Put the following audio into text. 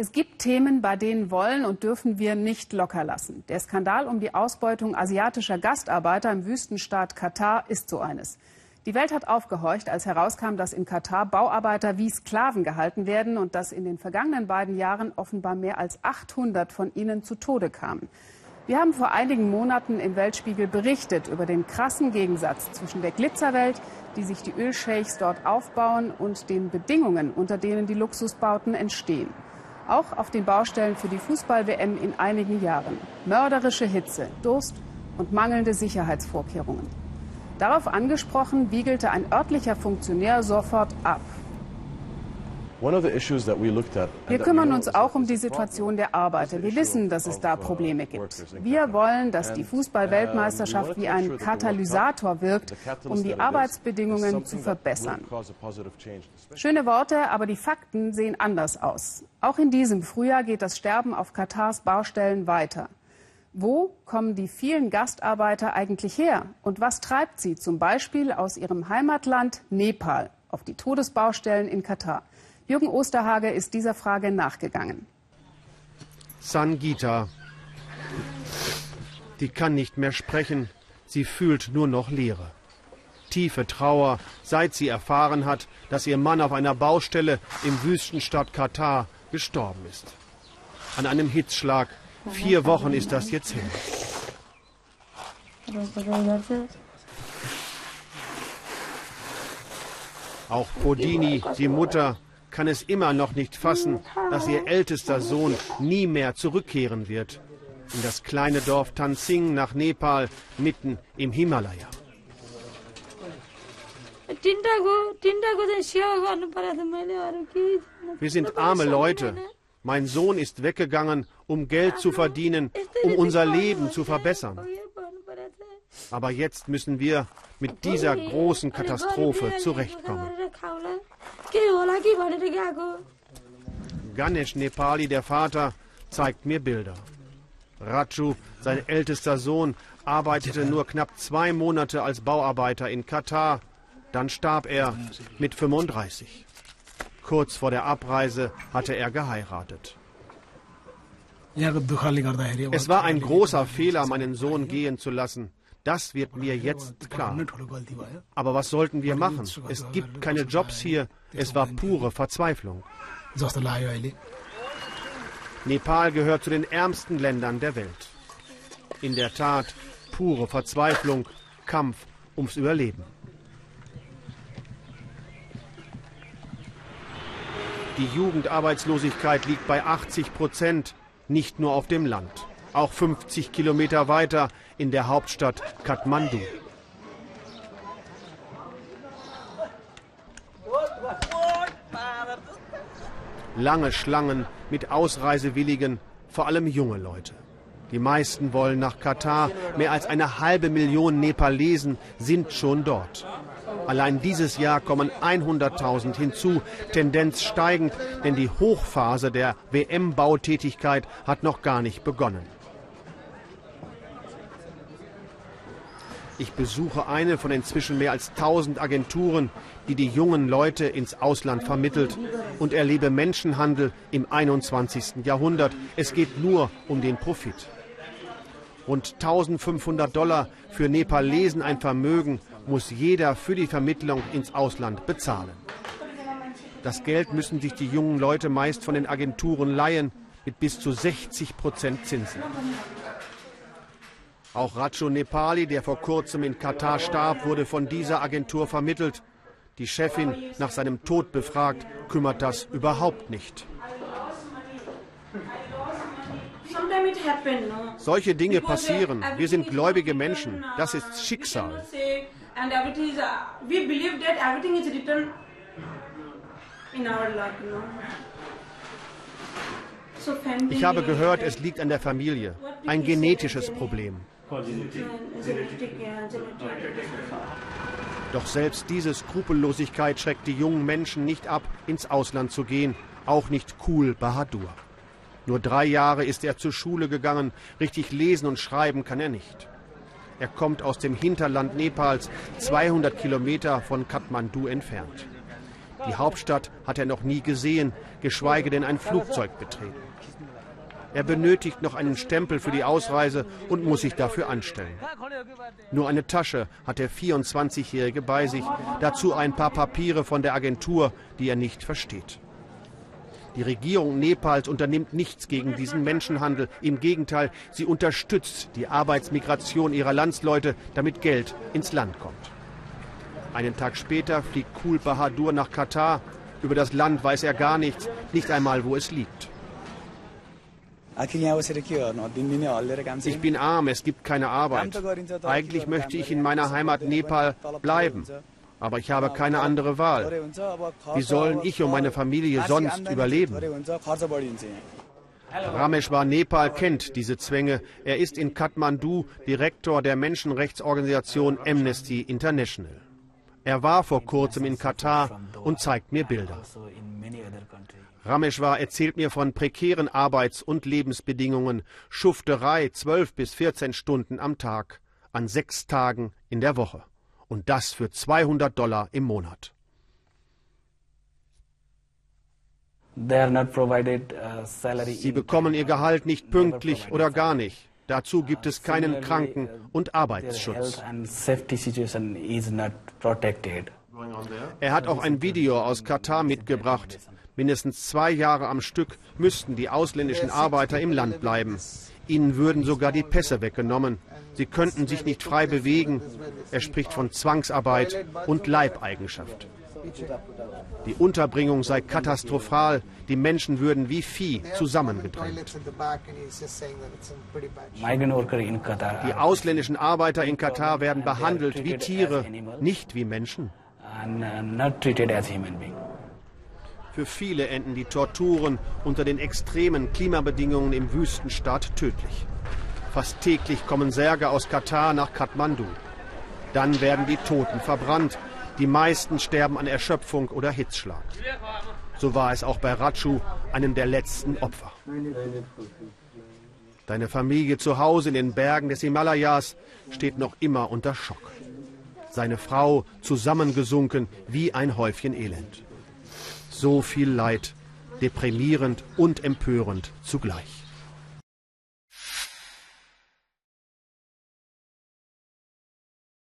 Es gibt Themen, bei denen wollen und dürfen wir nicht locker lassen. Der Skandal um die Ausbeutung asiatischer Gastarbeiter im Wüstenstaat Katar ist so eines. Die Welt hat aufgehorcht, als herauskam, dass in Katar Bauarbeiter wie Sklaven gehalten werden und dass in den vergangenen beiden Jahren offenbar mehr als 800 von ihnen zu Tode kamen. Wir haben vor einigen Monaten im Weltspiegel berichtet über den krassen Gegensatz zwischen der Glitzerwelt, die sich die Ölscheichs dort aufbauen, und den Bedingungen, unter denen die Luxusbauten entstehen auch auf den Baustellen für die Fußball-WM in einigen Jahren. Mörderische Hitze, Durst und mangelnde Sicherheitsvorkehrungen. Darauf angesprochen, wiegelte ein örtlicher Funktionär sofort ab. Wir kümmern uns auch um die Situation der Arbeiter. Wir wissen, dass es da uh, Probleme gibt. Wir wollen, dass die Fußball-Weltmeisterschaft wie ein Katalysator wirkt, um die Arbeitsbedingungen zu verbessern. Schöne Worte, aber die Fakten sehen anders aus. Auch in diesem Frühjahr geht das Sterben auf Katars Baustellen weiter. Wo kommen die vielen Gastarbeiter eigentlich her? Und was treibt sie zum Beispiel aus ihrem Heimatland Nepal auf die Todesbaustellen in Katar? Jürgen Osterhage ist dieser Frage nachgegangen. Sangita. Die kann nicht mehr sprechen. Sie fühlt nur noch Leere. Tiefe Trauer, seit sie erfahren hat, dass ihr Mann auf einer Baustelle im Wüstenstadt Katar gestorben ist. An einem Hitzschlag. Vier Wochen ist das jetzt hin. Auch Podini, die Mutter, kann es immer noch nicht fassen, dass ihr ältester Sohn nie mehr zurückkehren wird. In das kleine Dorf Tansing nach Nepal, mitten im Himalaya. Wir sind arme Leute. Mein Sohn ist weggegangen, um Geld zu verdienen, um unser Leben zu verbessern. Aber jetzt müssen wir mit dieser großen Katastrophe zurechtkommen. Ganesh Nepali, der Vater, zeigt mir Bilder. Raju, sein ältester Sohn, arbeitete nur knapp zwei Monate als Bauarbeiter in Katar. Dann starb er mit 35. Kurz vor der Abreise hatte er geheiratet. Es war ein großer Fehler, meinen Sohn gehen zu lassen. Das wird mir jetzt klar. Aber was sollten wir machen? Es gibt keine Jobs hier. Es war pure Verzweiflung. Nepal gehört zu den ärmsten Ländern der Welt. In der Tat pure Verzweiflung, Kampf ums Überleben. Die Jugendarbeitslosigkeit liegt bei 80 Prozent, nicht nur auf dem Land auch 50 Kilometer weiter in der Hauptstadt Kathmandu. Lange Schlangen mit Ausreisewilligen, vor allem junge Leute. Die meisten wollen nach Katar. Mehr als eine halbe Million Nepalesen sind schon dort. Allein dieses Jahr kommen 100.000 hinzu, Tendenz steigend, denn die Hochphase der WM-Bautätigkeit hat noch gar nicht begonnen. Ich besuche eine von inzwischen mehr als 1000 Agenturen, die die jungen Leute ins Ausland vermittelt und erlebe Menschenhandel im 21. Jahrhundert. Es geht nur um den Profit. Rund 1500 Dollar für Nepalesen ein Vermögen muss jeder für die Vermittlung ins Ausland bezahlen. Das Geld müssen sich die jungen Leute meist von den Agenturen leihen mit bis zu 60 Prozent Zinsen. Auch Rajo Nepali, der vor kurzem in Katar starb, wurde von dieser Agentur vermittelt. Die Chefin nach seinem Tod befragt, kümmert das überhaupt nicht. Solche Dinge passieren. Wir sind gläubige Menschen. Das ist Schicksal. Ich habe gehört, es liegt an der Familie. Ein genetisches Problem. Doch selbst diese Skrupellosigkeit schreckt die jungen Menschen nicht ab, ins Ausland zu gehen, auch nicht cool Bahadur. Nur drei Jahre ist er zur Schule gegangen, richtig lesen und schreiben kann er nicht. Er kommt aus dem Hinterland Nepals, 200 Kilometer von Kathmandu entfernt. Die Hauptstadt hat er noch nie gesehen, geschweige denn ein Flugzeug betreten. Er benötigt noch einen Stempel für die Ausreise und muss sich dafür anstellen. Nur eine Tasche hat der 24-Jährige bei sich, dazu ein paar Papiere von der Agentur, die er nicht versteht. Die Regierung Nepals unternimmt nichts gegen diesen Menschenhandel. Im Gegenteil, sie unterstützt die Arbeitsmigration ihrer Landsleute, damit Geld ins Land kommt. Einen Tag später fliegt Kul Bahadur nach Katar. Über das Land weiß er gar nichts, nicht einmal, wo es liegt. Ich bin arm, es gibt keine Arbeit. Eigentlich möchte ich in meiner Heimat Nepal bleiben, aber ich habe keine andere Wahl. Wie sollen ich und meine Familie sonst überleben? Rameshwar Nepal kennt diese Zwänge. Er ist in Kathmandu Direktor der Menschenrechtsorganisation Amnesty International. Er war vor kurzem in Katar und zeigt mir Bilder. Rameshwar erzählt mir von prekären Arbeits- und Lebensbedingungen, Schufterei 12 bis 14 Stunden am Tag, an sechs Tagen in der Woche. Und das für 200 Dollar im Monat. Uh, Sie bekommen ihr Gehalt nicht pünktlich oder gar nicht. Dazu gibt es keinen Kranken- und Arbeitsschutz. Er hat auch ein Video aus Katar mitgebracht. Mindestens zwei Jahre am Stück müssten die ausländischen Arbeiter im Land bleiben. Ihnen würden sogar die Pässe weggenommen. Sie könnten sich nicht frei bewegen. Er spricht von Zwangsarbeit und Leibeigenschaft. Die Unterbringung sei katastrophal. Die Menschen würden wie Vieh zusammengedrängt. Die ausländischen Arbeiter in Katar werden behandelt wie Tiere, nicht wie Menschen. Für viele enden die Torturen unter den extremen Klimabedingungen im Wüstenstaat tödlich. Fast täglich kommen Särge aus Katar nach Kathmandu. Dann werden die Toten verbrannt. Die meisten sterben an Erschöpfung oder Hitzschlag. So war es auch bei Rachu, einem der letzten Opfer. Deine Familie zu Hause in den Bergen des Himalayas steht noch immer unter Schock. Seine Frau zusammengesunken wie ein Häufchen Elend so viel Leid, deprimierend und empörend zugleich.